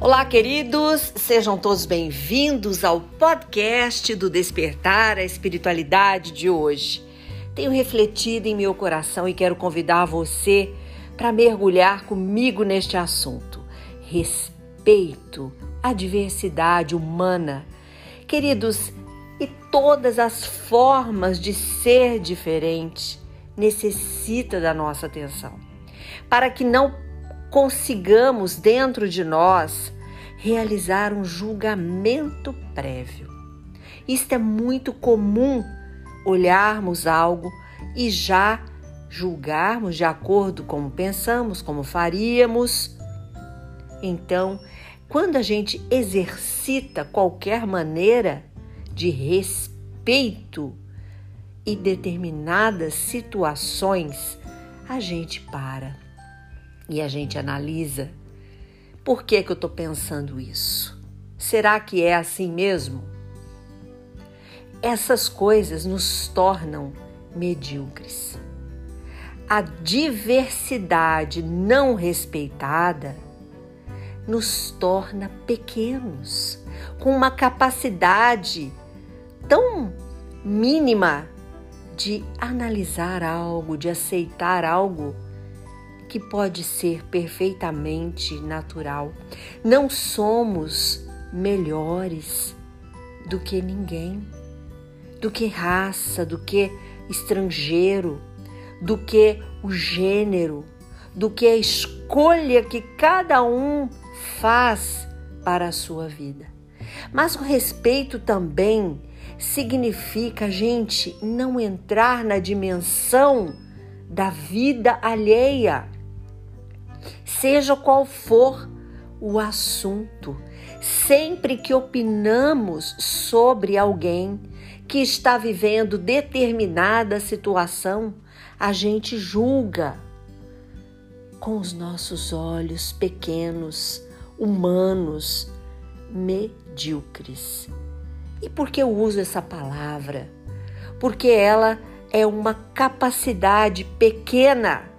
Olá, queridos, sejam todos bem-vindos ao podcast do Despertar a Espiritualidade de hoje. Tenho refletido em meu coração e quero convidar você para mergulhar comigo neste assunto. Respeito à diversidade humana. Queridos, e todas as formas de ser diferente necessita da nossa atenção. Para que não consigamos dentro de nós realizar um julgamento prévio. Isto é muito comum olharmos algo e já julgarmos de acordo com como pensamos, como faríamos. Então, quando a gente exercita qualquer maneira de respeito e determinadas situações, a gente para e a gente analisa por que, que eu estou pensando isso. Será que é assim mesmo? Essas coisas nos tornam medíocres. A diversidade não respeitada nos torna pequenos, com uma capacidade tão mínima de analisar algo, de aceitar algo que pode ser perfeitamente natural. Não somos melhores do que ninguém, do que raça, do que estrangeiro, do que o gênero, do que a escolha que cada um faz para a sua vida. Mas o respeito também significa a gente não entrar na dimensão da vida alheia seja qual for o assunto, sempre que opinamos sobre alguém que está vivendo determinada situação, a gente julga com os nossos olhos pequenos, humanos, medíocres. E por que eu uso essa palavra? Porque ela é uma capacidade pequena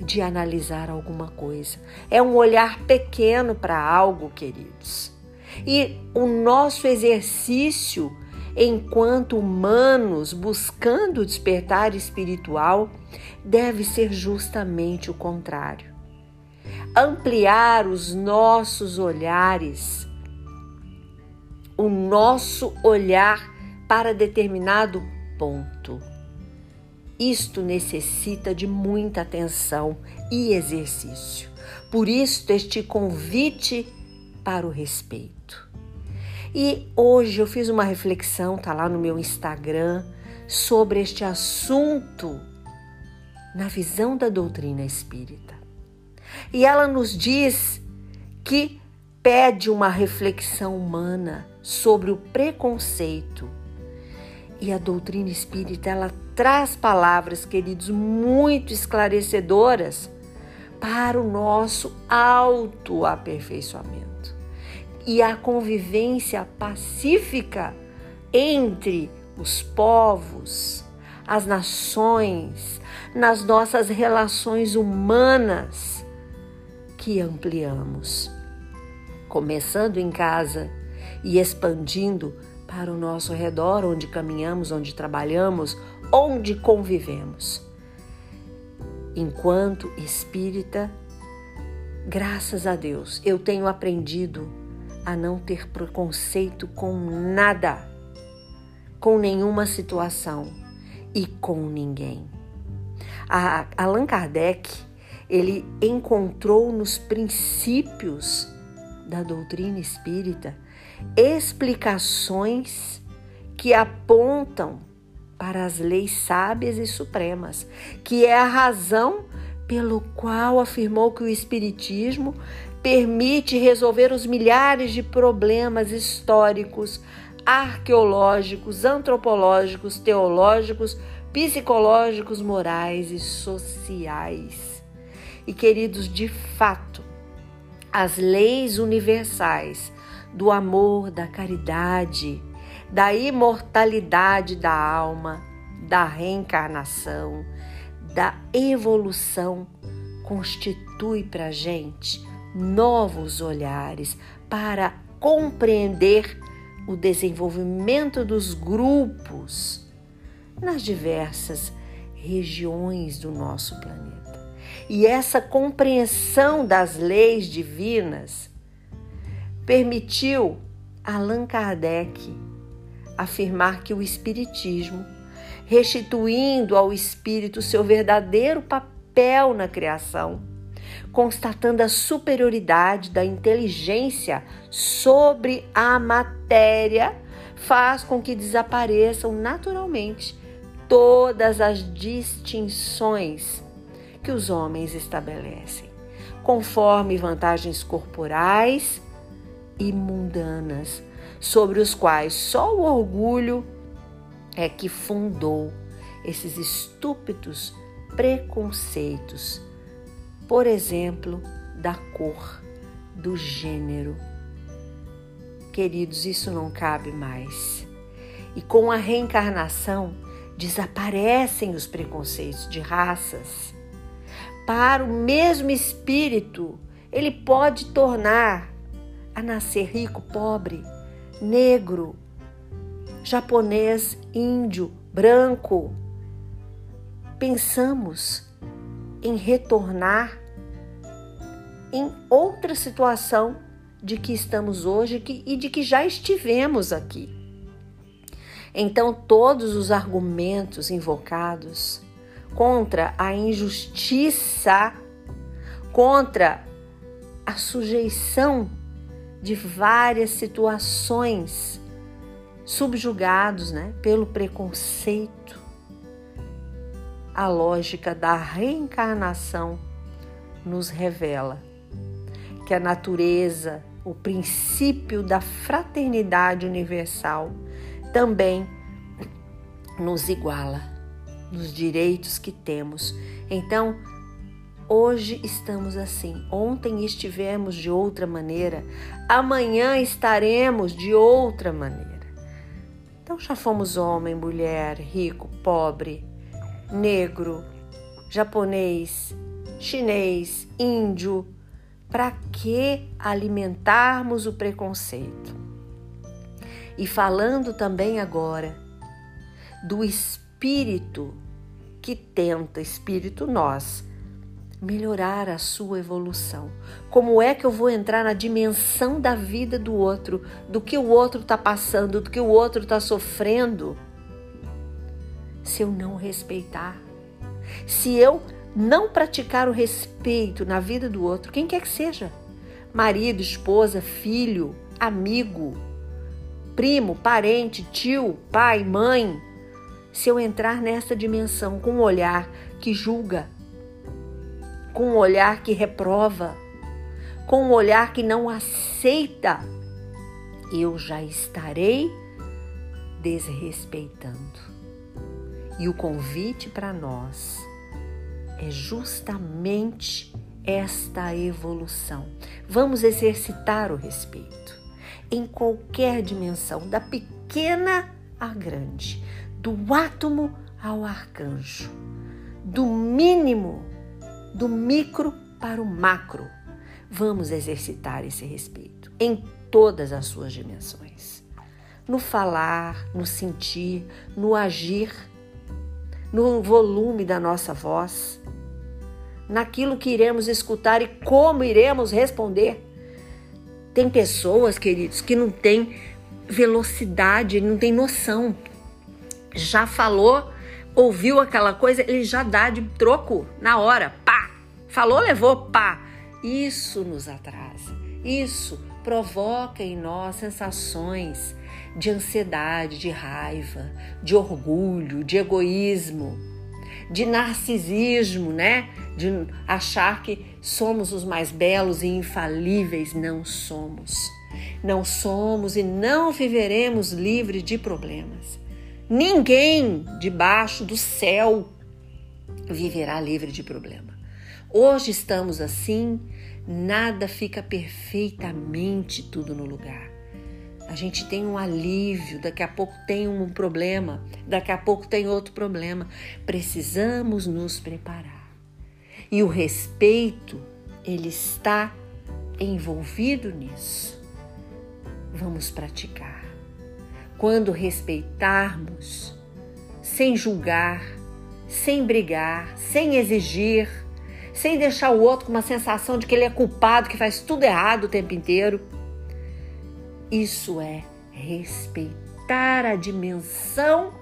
de analisar alguma coisa. É um olhar pequeno para algo, queridos. E o nosso exercício enquanto humanos buscando despertar espiritual deve ser justamente o contrário. Ampliar os nossos olhares, o nosso olhar para determinado ponto isto necessita de muita atenção e exercício. Por isso, este convite para o respeito. E hoje eu fiz uma reflexão, tá lá no meu Instagram, sobre este assunto na visão da doutrina espírita. E ela nos diz que pede uma reflexão humana sobre o preconceito e a doutrina espírita, ela traz palavras, queridos, muito esclarecedoras para o nosso autoaperfeiçoamento. E a convivência pacífica entre os povos, as nações, nas nossas relações humanas que ampliamos, começando em casa e expandindo para o nosso redor, onde caminhamos, onde trabalhamos, onde convivemos. Enquanto espírita, graças a Deus, eu tenho aprendido a não ter preconceito com nada, com nenhuma situação e com ninguém. A Allan Kardec, ele encontrou nos princípios da doutrina espírita explicações que apontam para as leis sábias e supremas, que é a razão pelo qual afirmou que o Espiritismo permite resolver os milhares de problemas históricos, arqueológicos, antropológicos, teológicos, psicológicos, morais e sociais. E queridos, de fato, as leis universais do amor, da caridade, da imortalidade da alma, da reencarnação, da evolução, constitui para gente novos olhares para compreender o desenvolvimento dos grupos nas diversas regiões do nosso planeta. E essa compreensão das leis divinas permitiu Allan Kardec afirmar que o Espiritismo, restituindo ao espírito seu verdadeiro papel na criação, constatando a superioridade da inteligência sobre a matéria, faz com que desapareçam naturalmente todas as distinções que os homens estabelecem, conforme vantagens corporais e mundanas, sobre os quais só o orgulho é que fundou esses estúpidos preconceitos, por exemplo, da cor, do gênero. Queridos, isso não cabe mais. E com a reencarnação desaparecem os preconceitos de raças. Para o mesmo espírito, ele pode tornar a nascer rico, pobre, negro, japonês, índio, branco. Pensamos em retornar em outra situação de que estamos hoje e de que já estivemos aqui. Então, todos os argumentos invocados contra a injustiça, contra a sujeição de várias situações, subjugados né, pelo preconceito. A lógica da reencarnação nos revela que a natureza, o princípio da fraternidade universal, também nos iguala nos direitos que temos. Então, Hoje estamos assim, ontem estivemos de outra maneira, amanhã estaremos de outra maneira. Então já fomos homem, mulher, rico, pobre, negro, japonês, chinês, índio. Para que alimentarmos o preconceito? E falando também agora do espírito que tenta, espírito nós, melhorar a sua evolução. Como é que eu vou entrar na dimensão da vida do outro, do que o outro está passando, do que o outro está sofrendo, se eu não respeitar? Se eu não praticar o respeito na vida do outro, quem quer que seja, marido, esposa, filho, amigo, primo, parente, tio, pai, mãe, se eu entrar nessa dimensão com um olhar que julga, com um olhar que reprova, com um olhar que não aceita, eu já estarei desrespeitando. E o convite para nós é justamente esta evolução. Vamos exercitar o respeito em qualquer dimensão, da pequena à grande, do átomo ao arcanjo, do mínimo do micro para o macro. Vamos exercitar esse respeito em todas as suas dimensões. No falar, no sentir, no agir, no volume da nossa voz, naquilo que iremos escutar e como iremos responder. Tem pessoas, queridos, que não têm velocidade, não têm noção. Já falou, ouviu aquela coisa, ele já dá de troco na hora. Pá! Falou, levou, pá! Isso nos atrasa. Isso provoca em nós sensações de ansiedade, de raiva, de orgulho, de egoísmo, de narcisismo, né? De achar que somos os mais belos e infalíveis. Não somos. Não somos e não viveremos livres de problemas. Ninguém debaixo do céu viverá livre de problema. Hoje estamos assim, nada fica perfeitamente tudo no lugar. A gente tem um alívio, daqui a pouco tem um problema, daqui a pouco tem outro problema. Precisamos nos preparar. E o respeito, ele está envolvido nisso, vamos praticar. Quando respeitarmos, sem julgar, sem brigar, sem exigir, sem deixar o outro com uma sensação de que ele é culpado, que faz tudo errado o tempo inteiro. Isso é respeitar a dimensão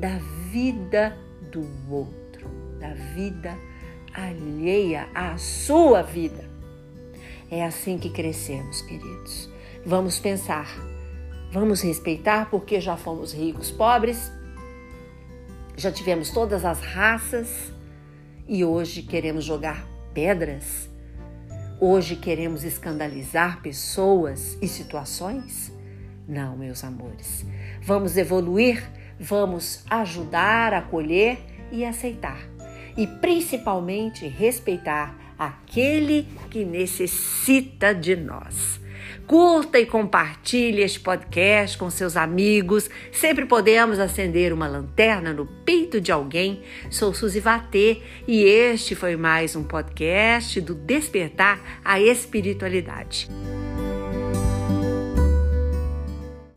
da vida do outro, da vida alheia à sua vida. É assim que crescemos, queridos. Vamos pensar, vamos respeitar porque já fomos ricos, pobres, já tivemos todas as raças e hoje queremos jogar pedras? Hoje queremos escandalizar pessoas e situações? Não, meus amores. Vamos evoluir, vamos ajudar, acolher e aceitar. E principalmente respeitar aquele que necessita de nós. Curta e compartilhe este podcast com seus amigos. Sempre podemos acender uma lanterna no peito de alguém. Sou Suzy Vatê e este foi mais um podcast do Despertar a Espiritualidade.